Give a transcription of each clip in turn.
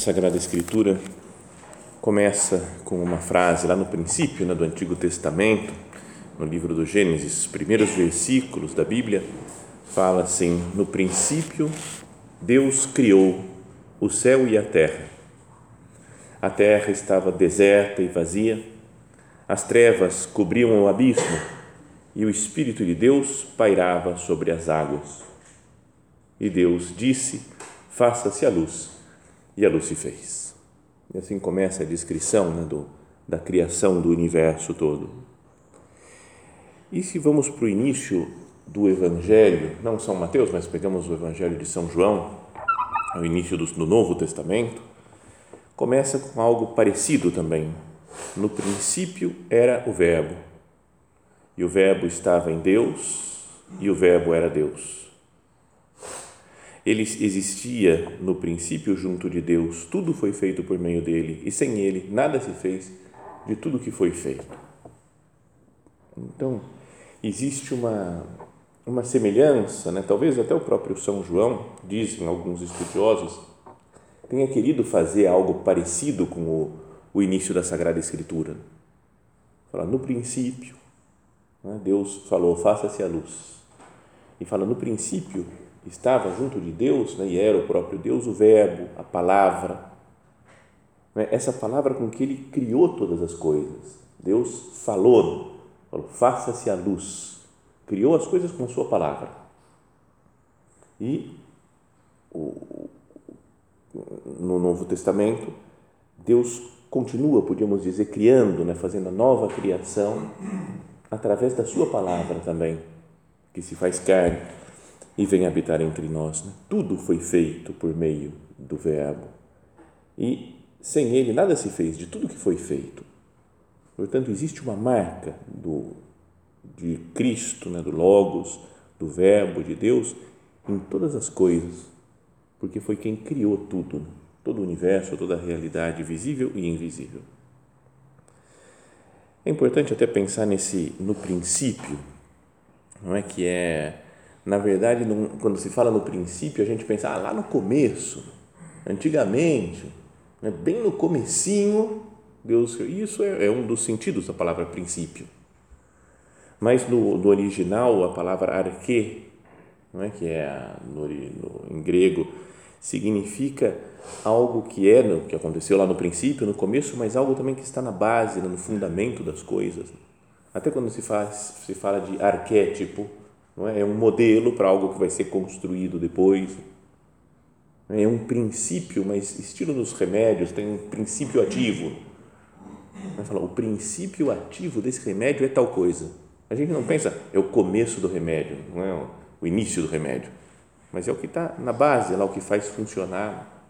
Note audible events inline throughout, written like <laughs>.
Sagrada Escritura começa com uma frase lá no princípio né, do Antigo Testamento, no livro do Gênesis, primeiros versículos da Bíblia, fala assim: No princípio, Deus criou o céu e a terra. A terra estava deserta e vazia, as trevas cobriam o abismo e o Espírito de Deus pairava sobre as águas. E Deus disse: Faça-se a luz e a luz se fez. E assim começa a descrição né, do, da criação do universo todo. E se vamos para o início do Evangelho, não São Mateus, mas pegamos o Evangelho de São João, o início do, do Novo Testamento, começa com algo parecido também. No princípio era o Verbo, e o Verbo estava em Deus, e o Verbo era Deus ele existia no princípio junto de Deus, tudo foi feito por meio dele e sem ele nada se fez de tudo que foi feito. Então, existe uma, uma semelhança, né? talvez até o próprio São João, dizem alguns estudiosos, tenha querido fazer algo parecido com o, o início da Sagrada Escritura. Fala, no princípio, né? Deus falou, faça-se a luz. E fala, no princípio, estava junto de Deus, né, e era o próprio Deus, o Verbo, a palavra. Né, essa palavra com que ele criou todas as coisas. Deus falou, falou faça-se a luz. Criou as coisas com a sua palavra. E o, no Novo Testamento, Deus continua, podíamos dizer, criando, né, fazendo a nova criação através da sua palavra também, que se faz carne e vem habitar entre nós. Né? Tudo foi feito por meio do Verbo e sem ele nada se fez de tudo que foi feito. Portanto, existe uma marca do, de Cristo, né? do Logos, do Verbo de Deus em todas as coisas, porque foi quem criou tudo, né? todo o universo, toda a realidade visível e invisível. É importante até pensar nesse no princípio, não é que é na verdade, quando se fala no princípio, a gente pensa ah, lá no começo, antigamente, né, bem no comecinho, Deus, isso é, é, um dos sentidos da palavra princípio. Mas no, no original, a palavra arque, não é que é no, no, em grego, significa algo que é, que aconteceu lá no princípio, no começo, mas algo também que está na base, no fundamento das coisas. Até quando se faz, se fala de arquétipo, é? é um modelo para algo que vai ser construído depois. É um princípio, mas estilo dos remédios, tem um princípio ativo. Vai o princípio ativo desse remédio é tal coisa. A gente não pensa, é o começo do remédio, não é o início do remédio, mas é o que está na base, é lá o que faz funcionar.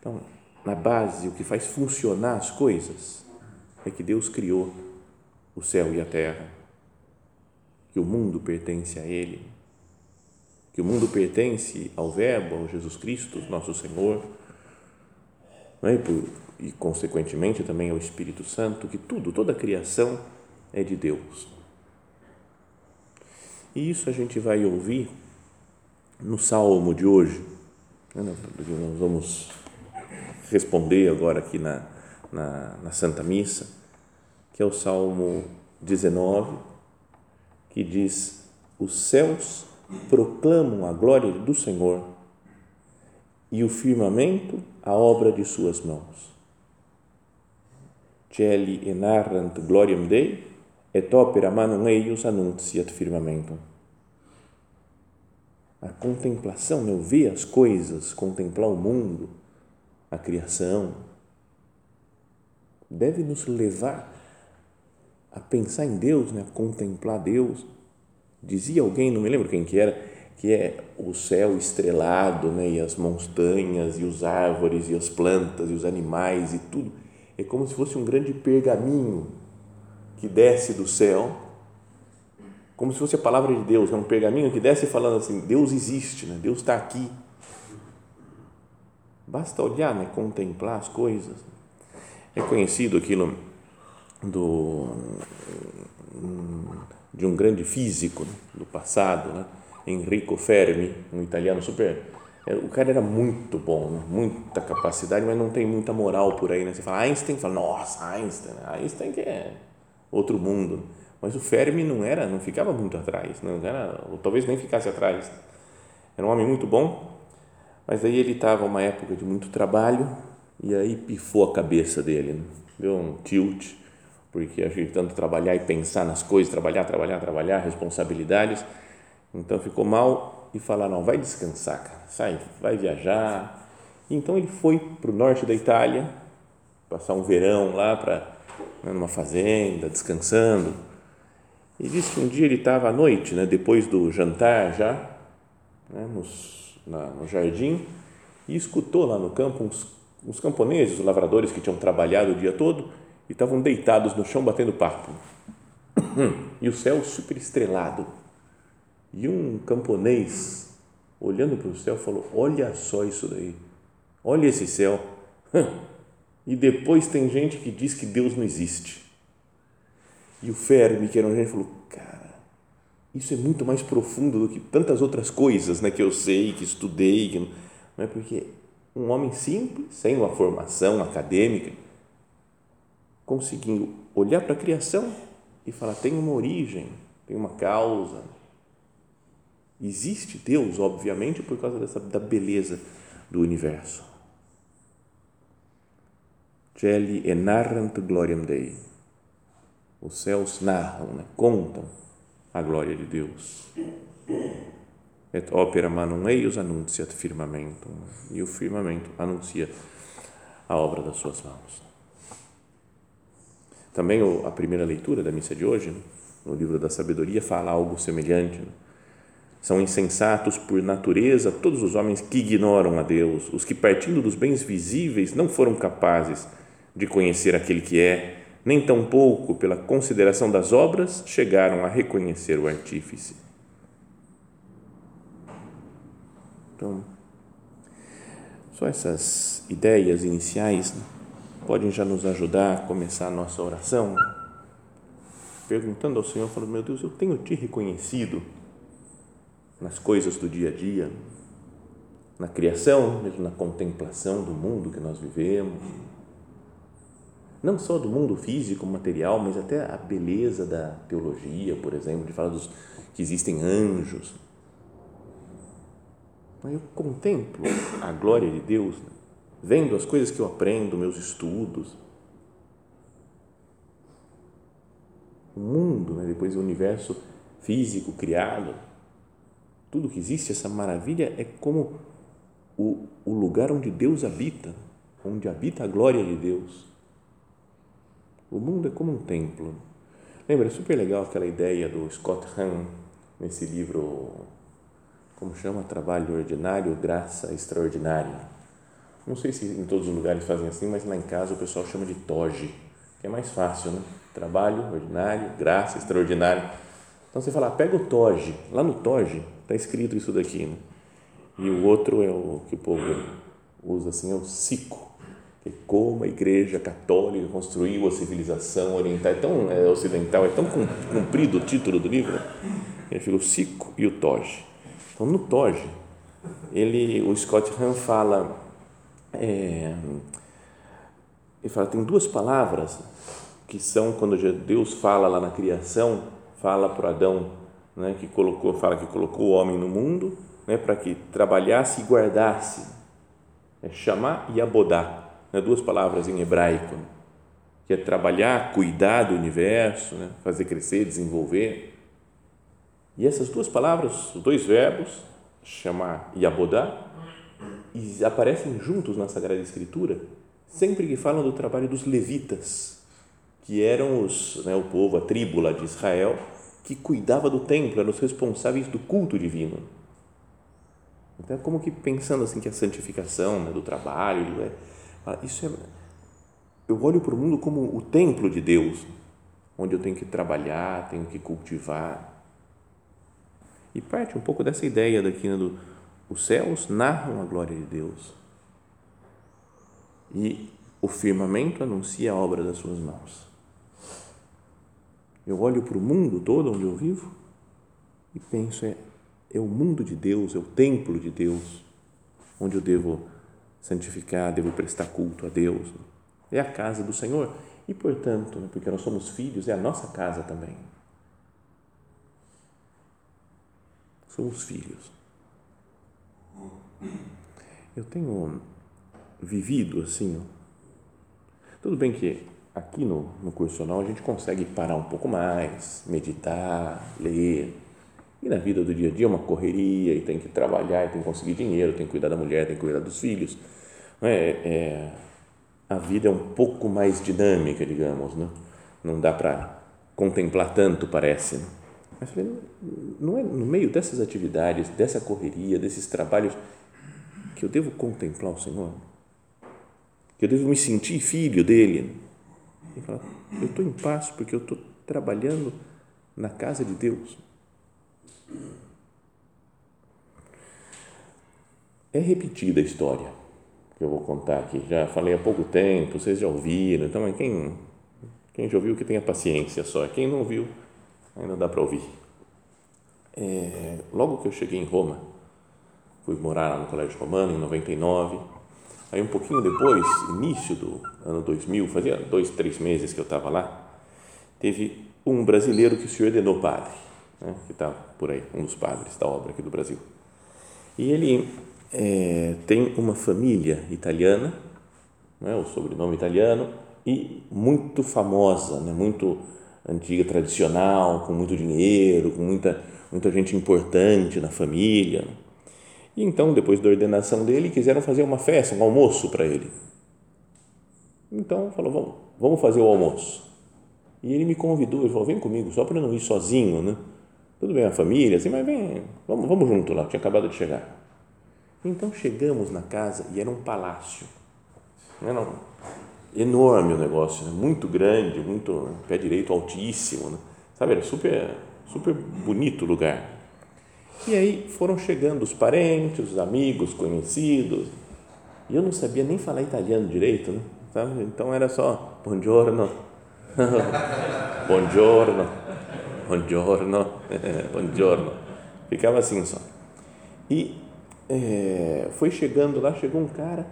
Então, na base, o que faz funcionar as coisas é que Deus criou o céu e a terra que o mundo pertence a Ele, que o mundo pertence ao Verbo, ao Jesus Cristo, nosso Senhor, né? e, por, e consequentemente também ao Espírito Santo, que tudo, toda a criação é de Deus. E isso a gente vai ouvir no salmo de hoje, né? nós vamos responder agora aqui na, na, na Santa Missa, que é o salmo 19 que diz: Os céus proclamam a glória do Senhor e o firmamento a obra de suas mãos. Celi enarrant gloriam Dei, et opera manum eius annunciat firmamentum. A contemplação, né? ver as coisas, contemplar o mundo, a criação, deve nos levar a pensar em Deus, né? a contemplar Deus. Dizia alguém, não me lembro quem que era, que é o céu estrelado, né? e as montanhas, e os árvores, e as plantas, e os animais, e tudo. É como se fosse um grande pergaminho que desce do céu, como se fosse a palavra de Deus, é um pergaminho que desce falando assim: Deus existe, né? Deus está aqui. Basta olhar, né? contemplar as coisas. É conhecido aquilo do, de um grande físico né, do passado, né? Enrico Fermi, um italiano super. É, o cara era muito bom, né? muita capacidade, mas não tem muita moral por aí. Né? Você fala Einstein, fala, nossa, Einstein, né? Einstein que é outro mundo. Mas o Fermi não era, não ficava muito atrás, não era, ou talvez nem ficasse atrás. Era um homem muito bom, mas aí ele estava uma época de muito trabalho e aí pifou a cabeça dele, né? deu um tilt, porque achei que tanto trabalhar e pensar nas coisas, trabalhar, trabalhar, trabalhar, responsabilidades, então ficou mal e falaram, não, vai descansar, cara, sai, vai viajar. Então ele foi para o norte da Itália, passar um verão lá para né, numa fazenda, descansando. E disse que um dia ele estava à noite, né, depois do jantar já, né, nos, na, no jardim, e escutou lá no campo uns os camponeses, os lavradores que tinham trabalhado o dia todo e estavam deitados no chão batendo papo. <clears throat> E o céu super estrelado. E um camponês, olhando para o céu, falou: Olha só isso daí, olha esse céu. <laughs> E depois tem gente que diz que Deus não existe. E o Fermi, que era um gente, falou: Cara, isso é muito mais profundo do que tantas outras coisas né, que eu sei, que estudei. Que não é porque um homem simples, sem uma formação acadêmica, conseguindo olhar para a criação e falar: tem uma origem, tem uma causa. Existe Deus, obviamente, por causa dessa, da beleza do universo. Celi enarrant gloriam Dei. Os céus narram, né? contam a glória de Deus et opera manum eius annunciat firmamentum. E o firmamento anuncia a obra das suas mãos. Também a primeira leitura da missa de hoje, no livro da sabedoria, fala algo semelhante. São insensatos por natureza todos os homens que ignoram a Deus, os que, partindo dos bens visíveis, não foram capazes de conhecer aquele que é, nem tampouco, pela consideração das obras, chegaram a reconhecer o Artífice. Então, só essas ideias iniciais né, podem já nos ajudar a começar a nossa oração, perguntando ao Senhor, falando, meu Deus, eu tenho te reconhecido nas coisas do dia a dia, na criação, mesmo na contemplação do mundo que nós vivemos, não só do mundo físico, material, mas até a beleza da teologia, por exemplo, de falar dos que existem anjos, eu contemplo a glória de Deus, né? Vendo as coisas que eu aprendo, meus estudos. O mundo, né? depois o universo físico criado, tudo que existe, essa maravilha é como o, o lugar onde Deus habita, onde habita a glória de Deus. O mundo é como um templo. Lembra, é super legal aquela ideia do Scott Hahn, nesse livro como chama? Trabalho ordinário, graça extraordinária. Não sei se em todos os lugares fazem assim, mas lá em casa o pessoal chama de toge, que é mais fácil, né? Trabalho ordinário, graça extraordinária. Então você fala, ah, pega o toge, lá no toge está escrito isso daqui, né? E o outro é o que o povo usa assim, é o sico, que é como a igreja católica construiu a civilização oriental, é tão é, ocidental, é tão comprido o título do livro, ele fica o sico e o toge. Então, no Toge, ele, o Scott Hahn fala, é, ele fala, tem duas palavras que são quando Deus fala lá na criação, fala para Adão, né, que colocou, fala que colocou o homem no mundo, né, para que trabalhasse e guardasse é chamar e abodar, né? duas palavras em hebraico, que é trabalhar, cuidar do universo, né? fazer crescer, desenvolver. E essas duas palavras, os dois verbos, chamar e abodar, aparecem juntos na Sagrada Escritura, sempre que falam do trabalho dos levitas, que eram os, né, o povo, a tribo lá de Israel, que cuidava do templo, eram os responsáveis do culto divino. Então, é como que pensando assim que a santificação né, do trabalho, é, isso é, eu olho para o mundo como o templo de Deus, onde eu tenho que trabalhar, tenho que cultivar. E parte um pouco dessa ideia daqui, né, do, os céus narram a glória de Deus e o firmamento anuncia a obra das suas mãos. Eu olho para o mundo todo onde eu vivo e penso, é, é o mundo de Deus, é o templo de Deus, onde eu devo santificar, devo prestar culto a Deus. É a casa do Senhor e, portanto, né, porque nós somos filhos, é a nossa casa também. Somos filhos. Eu tenho vivido assim, tudo bem que aqui no, no cursional a gente consegue parar um pouco mais, meditar, ler. E na vida do dia a dia é uma correria e tem que trabalhar, e tem que conseguir dinheiro, tem que cuidar da mulher, tem que cuidar dos filhos. É, é, a vida é um pouco mais dinâmica, digamos, né? não dá para contemplar tanto, parece. Né? Mas não é no meio dessas atividades, dessa correria, desses trabalhos, que eu devo contemplar o Senhor? Que eu devo me sentir filho dele? E falar, eu estou em paz porque eu estou trabalhando na casa de Deus. É repetida a história que eu vou contar aqui. Já falei há pouco tempo, vocês já ouviram, então quem, quem já ouviu que tenha paciência só, quem não ouviu, ainda dá para ouvir. É, logo que eu cheguei em Roma, fui morar lá no Colégio Romano em 99. Aí um pouquinho depois, início do ano 2000, fazia dois, três meses que eu estava lá, teve um brasileiro que se ordenou padre, né, que está por aí, um dos padres da obra aqui do Brasil. E ele é, tem uma família italiana, né, o sobrenome italiano, e muito famosa, né, muito antiga, tradicional, com muito dinheiro, com muita, muita gente importante na família. E então, depois da ordenação dele, quiseram fazer uma festa, um almoço para ele. Então, falou, vamos, vamos fazer o almoço. E ele me convidou, ele falou, vem comigo, só para não ir sozinho, né? Tudo bem, a família, assim, mas vem, vamos, vamos junto lá, tinha acabado de chegar. Então, chegamos na casa e era um palácio. Era um, enorme o negócio, né? muito grande, muito pé direito altíssimo, né? sabe? Era super, super bonito o lugar. E aí foram chegando os parentes, os amigos, conhecidos. E eu não sabia nem falar italiano direito, né? Sabe? Então era só buongiorno, <laughs> buongiorno, buongiorno, <laughs> buongiorno. Ficava assim só. E é, foi chegando lá, chegou um cara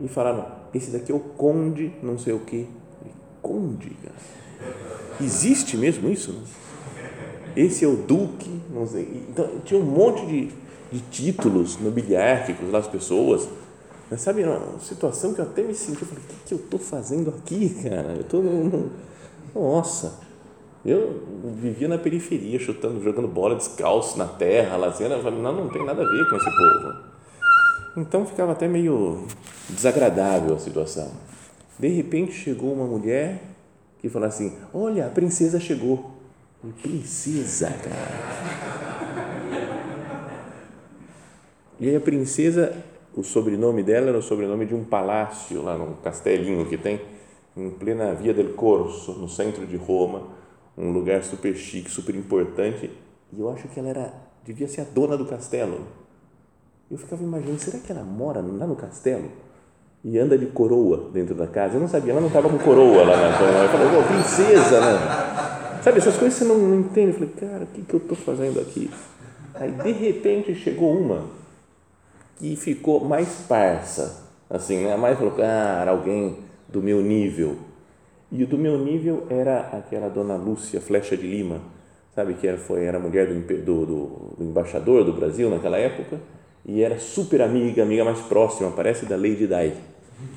e falaram: Esse daqui é o conde, não sei o que. Conde. Existe mesmo isso? Né? esse é o duque, não sei. Então, tinha um monte de, de títulos nobiliárquicos lá, as pessoas. Mas sabe, uma situação que eu até me senti, eu falei, o que, que eu estou fazendo aqui, cara? Eu estou, nossa, eu vivia na periferia, chutando, jogando bola descalço na terra, lá, assim, falei, não, não tem nada a ver com esse povo. Então, ficava até meio desagradável a situação. De repente, chegou uma mulher que falou assim, olha, a princesa chegou. Princesa, cara. E aí a princesa, o sobrenome dela era o sobrenome de um palácio lá num castelinho que tem em plena Via del Corso, no centro de Roma, um lugar super chique, super importante. E eu acho que ela era, devia ser a dona do castelo. Eu ficava imaginando, será que ela mora lá no castelo? E anda de coroa dentro da casa. Eu não sabia, ela não estava com coroa lá na Eu falei, oh, princesa, né? Sabe, essas coisas você não, não entende. Eu falei, cara, o que, que eu estou fazendo aqui? Aí, de repente, chegou uma que ficou mais parça, assim, né? Mais falou, cara, alguém do meu nível. E o do meu nível era aquela dona Lúcia Flecha de Lima, sabe, que era, foi, era mulher do, do, do, do embaixador do Brasil naquela época, e era super amiga, amiga mais próxima, parece da Lady Di.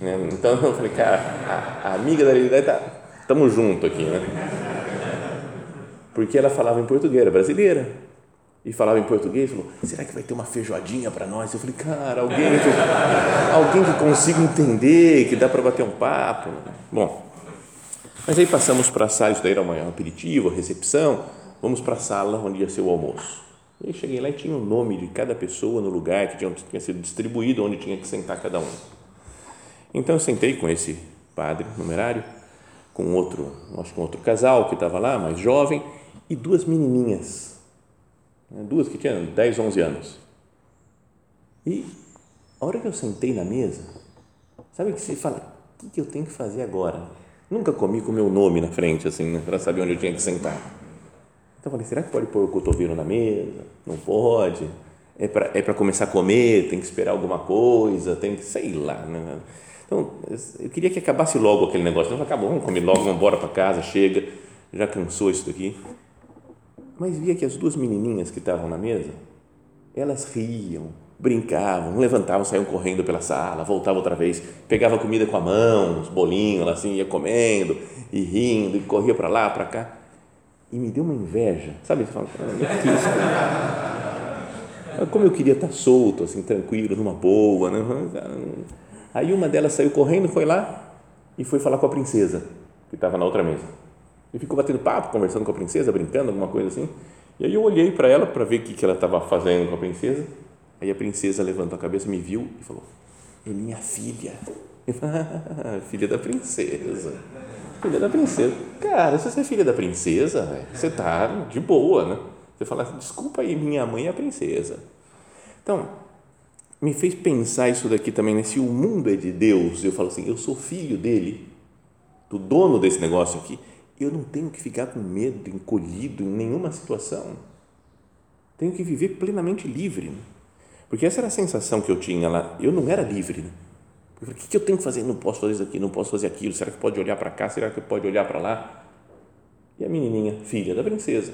Né? Então eu falei, cara, a, a amiga da Lady Di tá, estamos junto aqui, né? Porque ela falava em português, era brasileira, e falava em português, falou, será que vai ter uma feijoadinha para nós? Eu falei, cara, alguém que, alguém que consiga entender, que dá para bater um papo. Bom, mas aí passamos para a sala, isso daí era um aperitivo, recepção, vamos para a sala onde ia ser o almoço. E cheguei lá e tinha o nome de cada pessoa no lugar que tinha, tinha sido distribuído, onde tinha que sentar cada um. Então eu sentei com esse padre numerário, com outro, acho que outro casal que estava lá, mais jovem, e duas menininhas, né, duas que tinham 10, 11 anos. E a hora que eu sentei na mesa, sabe que você fala, o que eu tenho que fazer agora? Nunca comi com o meu nome na frente, assim, né, para saber onde eu tinha que sentar. Então eu falei, será que pode pôr o cotovelo na mesa? Não pode. É para é começar a comer, tem que esperar alguma coisa, tem que, sei lá. Né? Então, eu queria que acabasse logo aquele negócio. Então, acabou, vamos comer logo, vamos embora para casa, chega, já cansou isso daqui. Mas via que as duas menininhas que estavam na mesa, elas riam, brincavam, levantavam, saíam correndo pela sala, voltavam outra vez, pegava comida com a mão, os bolinhos, assim, ia comendo e rindo, e corria para lá, para cá e me deu uma inveja, sabe? Como eu queria estar solto, assim, tranquilo, numa boa, né? Aí uma delas saiu correndo, foi lá e foi falar com a princesa, que estava na outra mesa. E ficou batendo papo, conversando com a princesa, brincando, alguma coisa assim. E aí eu olhei para ela para ver o que, que ela estava fazendo com a princesa. Aí a princesa levantou a cabeça, me viu e falou: É minha filha. <laughs> Filha da princesa. Filha da princesa. Cara, se você é filha da princesa, você tá de boa, né? Você fala, desculpa aí, minha mãe é a princesa. Então, me fez pensar isso daqui também, né? se o mundo é de Deus, eu falo assim, eu sou filho dele, do dono desse negócio aqui, eu não tenho que ficar com medo, encolhido em nenhuma situação. Tenho que viver plenamente livre. Porque essa era a sensação que eu tinha lá. Eu não era livre. Eu falei, o que eu tenho que fazer? Não posso fazer isso aqui, não posso fazer aquilo. Será que pode olhar para cá? Será que pode olhar para lá? E a menininha, filha da princesa,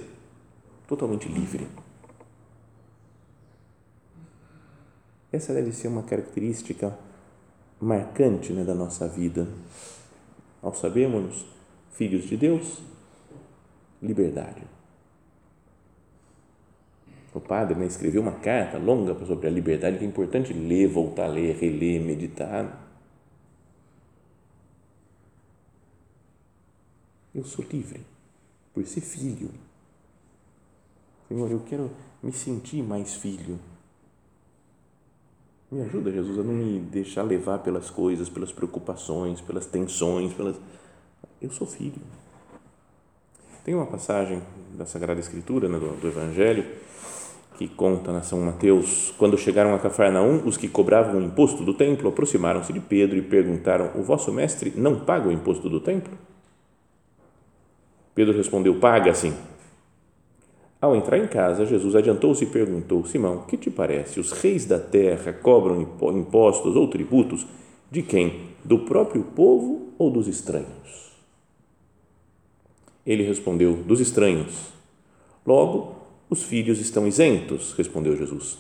totalmente livre. Essa deve ser uma característica marcante né, da nossa vida. Ao sabermos filhos de Deus, liberdade. O padre né, escreveu uma carta longa sobre a liberdade que é importante ler, voltar a ler, reler, meditar. Eu sou livre por ser filho. Senhor, eu quero me sentir mais filho. Me ajuda, Jesus, a não me deixar levar pelas coisas, pelas preocupações, pelas tensões, pelas. Eu sou filho. Tem uma passagem da Sagrada Escritura, né, do, do Evangelho, que conta na São Mateus, quando chegaram a Cafarnaum, os que cobravam o imposto do templo aproximaram-se de Pedro e perguntaram: O vosso mestre não paga o imposto do templo? Pedro respondeu: Paga sim. Ao entrar em casa, Jesus adiantou-se e perguntou: Simão, que te parece? Os reis da terra cobram impostos ou tributos de quem? Do próprio povo ou dos estranhos? Ele respondeu: Dos estranhos. Logo, os filhos estão isentos, respondeu Jesus.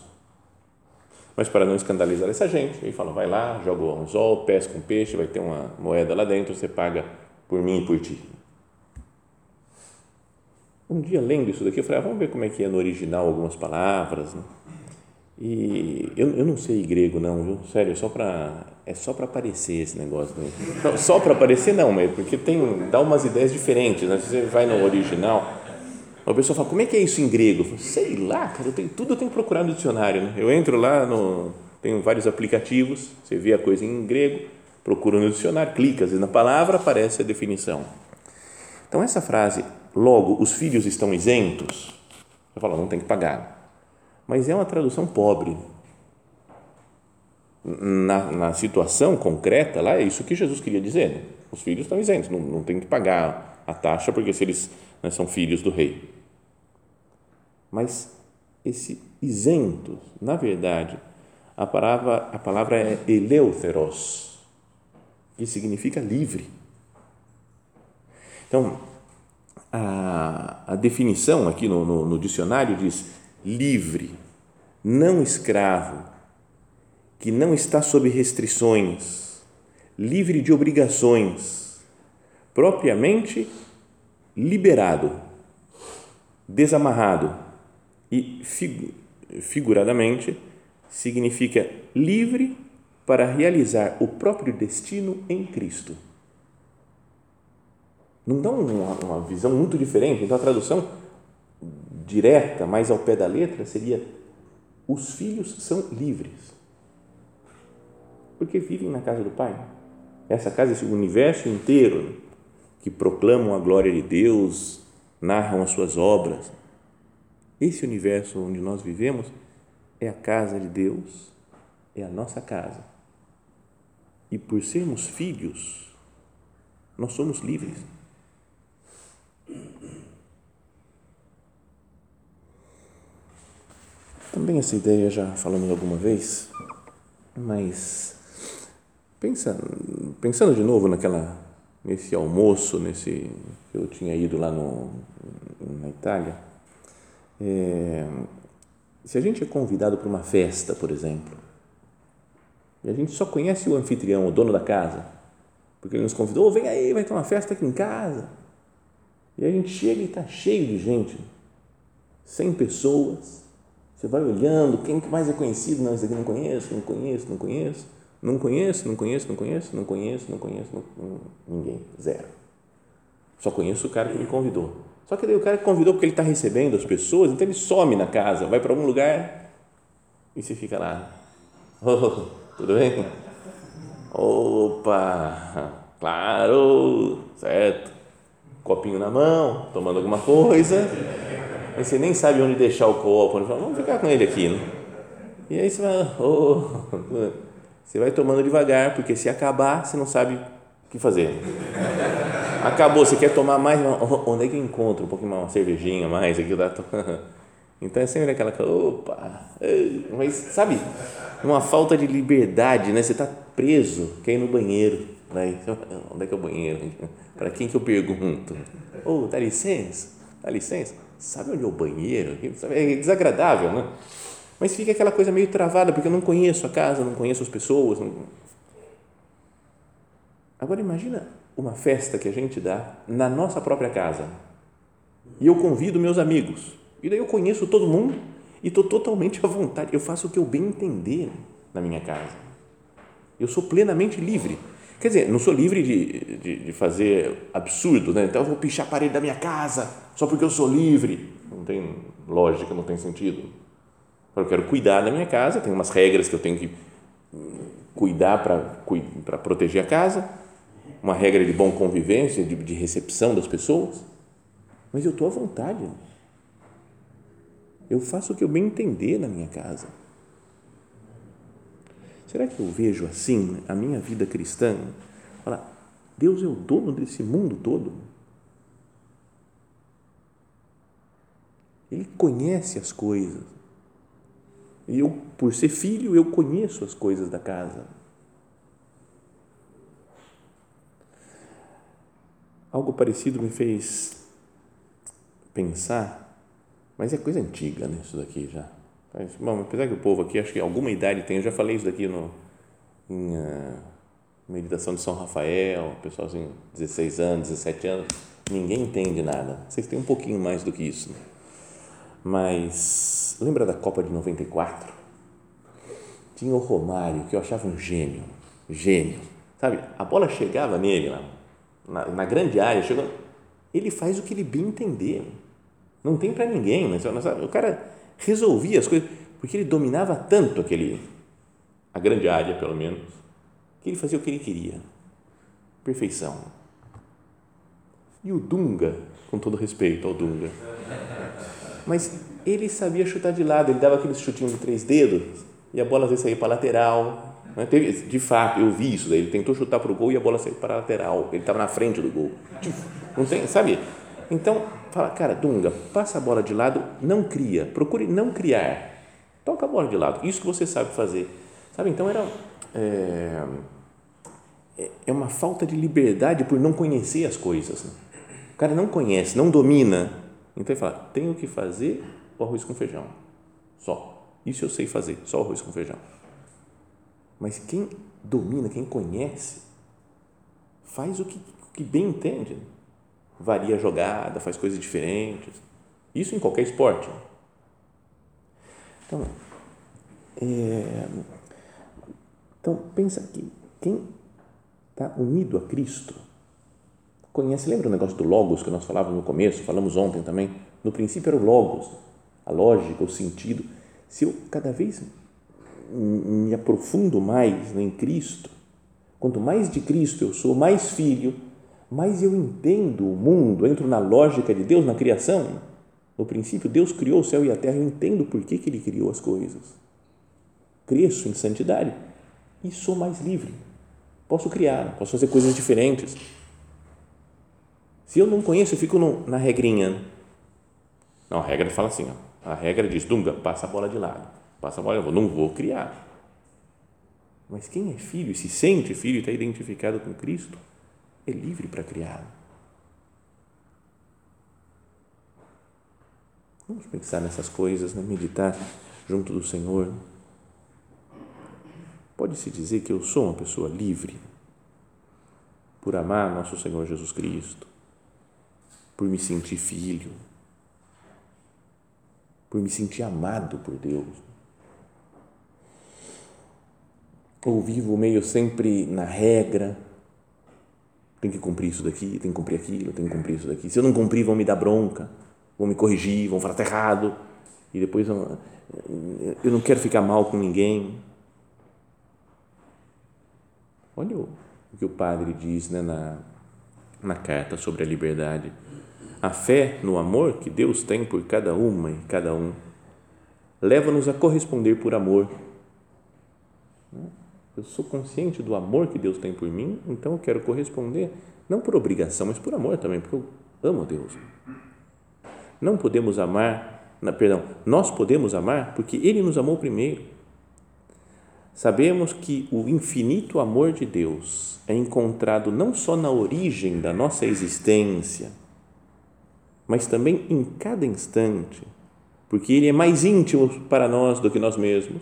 Mas para não escandalizar essa gente, ele fala: vai lá, joga um anzol, pesca um peixe, vai ter uma moeda lá dentro, você paga por mim e por ti. Um dia, lendo isso daqui, eu falei: ah, vamos ver como é que é no original algumas palavras. Né? E eu, eu não sei grego, não, viu? Sério, só para é só para aparecer esse negócio. Né? Não, só para aparecer, não, mas porque tem, dá umas ideias diferentes. Né? Você vai no original a pessoa fala, como é que é isso em grego? Eu falo, sei lá, cara, eu tenho, tudo eu tenho que procurar no dicionário. Né? Eu entro lá, no, tenho vários aplicativos, você vê a coisa em grego, procura no dicionário, clica, às vezes na palavra aparece a definição. Então, essa frase, logo, os filhos estão isentos, eu falo, não tem que pagar. Mas é uma tradução pobre. Na, na situação concreta lá, é isso que Jesus queria dizer. Né? Os filhos estão isentos, não, não tem que pagar a taxa, porque se eles né, são filhos do rei. Mas esse isento, na verdade, a palavra, a palavra é eleutheros, que significa livre. Então, a, a definição aqui no, no, no dicionário diz livre, não escravo, que não está sob restrições, livre de obrigações, propriamente liberado, desamarrado e figuradamente significa livre para realizar o próprio destino em Cristo. Não dá uma, uma visão muito diferente? Então a tradução direta, mais ao pé da letra, seria: os filhos são livres. Porque vivem na casa do Pai. Essa casa, esse universo inteiro que proclamam a glória de Deus, narram as suas obras. Esse universo onde nós vivemos é a casa de Deus, é a nossa casa. E por sermos filhos, nós somos livres. Também essa ideia já falamos alguma vez, mas pensando, pensando de novo naquela nesse almoço, nesse que eu tinha ido lá no, na Itália, é, se a gente é convidado para uma festa, por exemplo, e a gente só conhece o anfitrião, o dono da casa, porque ele nos convidou, vem aí, vai ter uma festa aqui em casa. E a gente chega e está cheio de gente, 100 pessoas, você vai olhando, quem mais é conhecido? Não, esse aqui não conheço, não conheço, não conheço, não conheço, não conheço, não conheço, não conheço, não conheço, não, ninguém, zero. Só conheço o cara que me convidou. Só que daí o cara que convidou porque ele está recebendo as pessoas, então ele some na casa, vai para algum lugar e você fica lá. <laughs> Oh, tudo bem? Opa, claro, certo. Copinho na mão, tomando alguma coisa Aí você nem sabe onde deixar o copo. Fala, vamos ficar com ele aqui. Né? E aí você vai, oh, <laughs> você vai tomando devagar, porque se acabar, você não sabe o que fazer. Acabou, você quer tomar mais? Onde é que eu encontro um pouquinho mais, uma cervejinha mais? Aqui dá <laughs> então é sempre aquela opa, mas sabe, uma falta de liberdade, né? Você está preso, quer ir no banheiro. Né? <laughs> Onde é que é o banheiro? Para quem que eu pergunto? Oh, dá licença, dá licença sabe onde é o banheiro? É desagradável, né? Mas fica aquela coisa meio travada, porque eu não conheço a casa, não conheço as pessoas. Não... Agora imagina uma festa que a gente dá na nossa própria casa. E eu convido meus amigos. E daí eu conheço todo mundo e estou totalmente à vontade. Eu faço o que eu bem entender na minha casa. Eu sou plenamente livre. Quer dizer, não sou livre de, de, de fazer absurdo, né? Então eu vou pichar a parede da minha casa só porque eu sou livre. Não tem lógica, não tem sentido. Eu quero cuidar da minha casa, tem umas regras que eu tenho que cuidar para proteger a casa, uma regra de bom convivência, de, de recepção das pessoas. Mas eu estou à vontade. Eu faço o que eu bem entender na minha casa. Será que eu vejo assim a minha vida cristã? Olha, Deus é o dono desse mundo todo. Ele conhece as coisas. E eu, por ser filho, eu conheço as coisas da casa. Algo parecido me fez pensar, mas é coisa antiga, né? Isso daqui já Bom, apesar que o povo aqui, acho que alguma idade tem, eu já falei isso daqui no, em uh, meditação de São Rafael, pessoal assim, 16 anos, 17 anos, ninguém entende nada. Vocês têm um pouquinho mais do que isso. Né? Mas lembra da Copa de 94? Tinha o Romário, que eu achava um gênio, gênio. Sabe, a bola chegava nele, na, na, na grande área, chegou, ele faz o que ele bem entender. Não tem para ninguém, mas o cara resolvia as coisas, porque ele dominava tanto aquele, a grande área, pelo menos, que ele fazia o que ele queria. Perfeição. E o Dunga, com todo respeito ao Dunga, <laughs> mas ele sabia chutar de lado, ele dava aqueles chutinhos de três dedos e a bola às vezes saía para lateral. Né? de fato, eu vi isso, ele tentou chutar para o gol e a bola saiu para a lateral, ele estava na frente do gol. Não tem, sabe? Então, fala, cara, Dunga, passa a bola de lado, não cria, procure não criar. Toca a bola de lado, isso que você sabe fazer. Sabe, então era. É, é uma falta de liberdade por não conhecer as coisas. Né? O cara não conhece, não domina. Então ele fala: tenho que fazer o arroz com feijão. Só. Isso eu sei fazer, só arroz com feijão. Mas quem domina, quem conhece, faz o que, que bem entende. Varia a jogada, faz coisas diferentes. Isso em qualquer esporte. Então, é, então pensa que quem está unido a Cristo conhece, lembra o negócio do Logos que nós falávamos no começo, falamos ontem também? No princípio era o Logos, a lógica, o sentido. Se eu cada vez me aprofundo mais em Cristo, quanto mais de Cristo eu sou, mais filho, mais eu entendo o mundo, entro na lógica de Deus, na criação. No princípio, Deus criou o céu e a terra, eu entendo por que, que Ele criou as coisas. Cresço em santidade e sou mais livre. Posso criar, posso fazer coisas diferentes. Se eu não conheço, eu fico no, na regrinha. Não, a regra fala assim, ó, a regra diz, Dunga, passa a bola de lado Passa a bola, eu não vou criar. Mas quem é filho e se sente filho e está identificado com Cristo, é livre para criar. Vamos pensar nessas coisas, né? meditar junto do Senhor. Pode-se dizer que eu sou uma pessoa livre por amar nosso Senhor Jesus Cristo, por me sentir filho, por me sentir amado por Deus ou vivo meio sempre na regra, tem que cumprir isso daqui, tem que cumprir aquilo, tem que cumprir isso daqui. Se eu não cumprir, vão me dar bronca, vão me corrigir, vão falar tá errado, e depois eu, eu não quero ficar mal com ninguém. Olha o, que o padre diz né, na, na carta sobre a liberdade. A fé no amor que Deus tem por cada uma e cada um leva-nos a corresponder por amor eu sou consciente do amor que Deus tem por mim, então eu quero corresponder, não por obrigação, mas por amor também, porque eu amo Deus. Não podemos amar, perdão, nós podemos amar porque Ele nos amou primeiro. Sabemos que o infinito amor de Deus é encontrado não só na origem da nossa existência, mas também em cada instante, porque Ele é mais íntimo para nós do que nós mesmos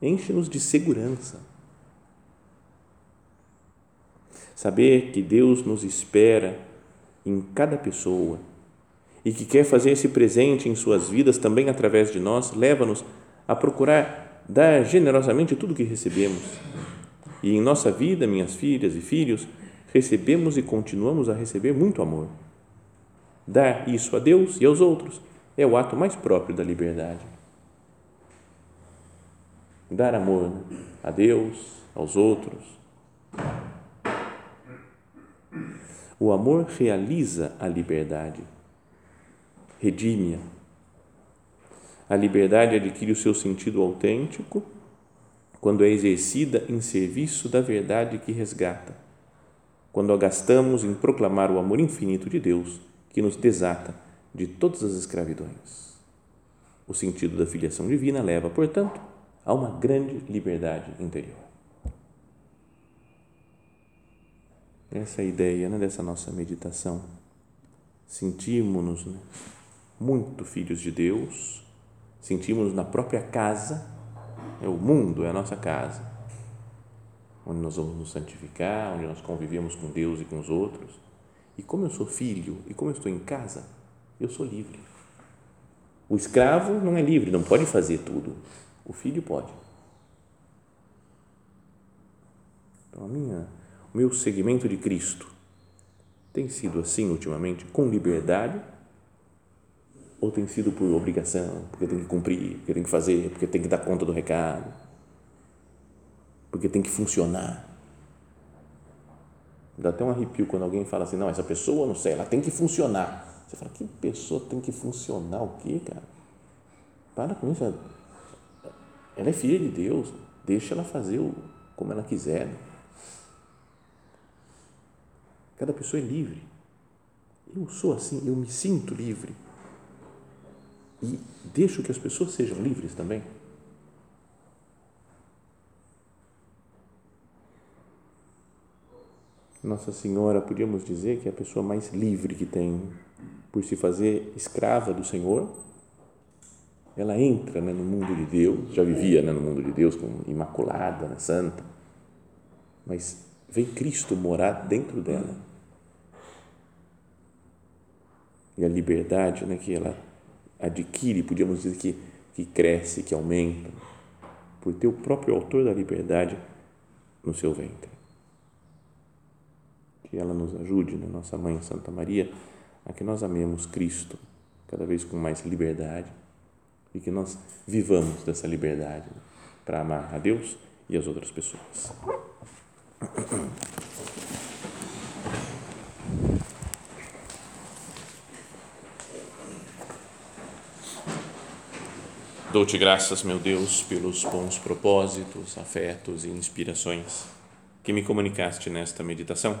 enche-nos de segurança. Saber que Deus nos espera em cada pessoa e que quer fazer esse presente em suas vidas também através de nós, leva-nos a procurar dar generosamente tudo que recebemos. E em nossa vida, minhas filhas e filhos, recebemos e continuamos a receber muito amor. Dar isso a Deus e aos outros é o ato mais próprio da liberdade dar amor né? a Deus, aos outros. O amor realiza a liberdade, redime-a. A liberdade adquire o seu sentido autêntico quando é exercida em serviço da verdade que resgata, quando a gastamos em proclamar o amor infinito de Deus que nos desata de todas as escravidões. O sentido da filiação divina leva, portanto, a uma grande liberdade interior. Essa é a ideia né, dessa nossa meditação. Sentimos-nos né, muito filhos de Deus, sentimos-nos na própria casa, é o mundo é a nossa casa, onde nós vamos nos santificar, onde nós convivemos com Deus e com os outros. E como eu sou filho e como eu estou em casa, eu sou livre. O escravo não é livre, não pode fazer tudo. O filho pode. Então, a minha, o meu seguimento de Cristo tem sido assim ultimamente, com liberdade, ou tem sido por obrigação, porque tem que cumprir, porque tem que fazer, porque tem que dar conta do recado, porque tem que funcionar. Dá até um arrepio quando alguém fala assim, não, essa pessoa, não sei, ela tem que funcionar. Você fala, que pessoa tem que funcionar o quê, cara? Para com isso, ela é filha de Deus, deixa ela fazer o, como ela quiser. Cada pessoa é livre. Eu sou assim, eu me sinto livre. E deixo que as pessoas sejam livres também. Nossa Senhora, podíamos dizer que é a pessoa mais livre que tem por se fazer escrava do Senhor ela entra né, no mundo de Deus, já vivia né, no mundo de Deus como imaculada, né, santa, mas vem Cristo morar dentro dela. E a liberdade né, que ela adquire, podíamos dizer que, que cresce, que aumenta, por ter o próprio autor da liberdade no seu ventre. Que ela nos ajude, né, nossa Mãe Santa Maria, a que nós amemos Cristo cada vez com mais liberdade e que nós vivamos dessa liberdade para amar a Deus e as outras pessoas. Dou-te graças, meu Deus, pelos bons propósitos, afetos e inspirações que me comunicaste nesta meditação.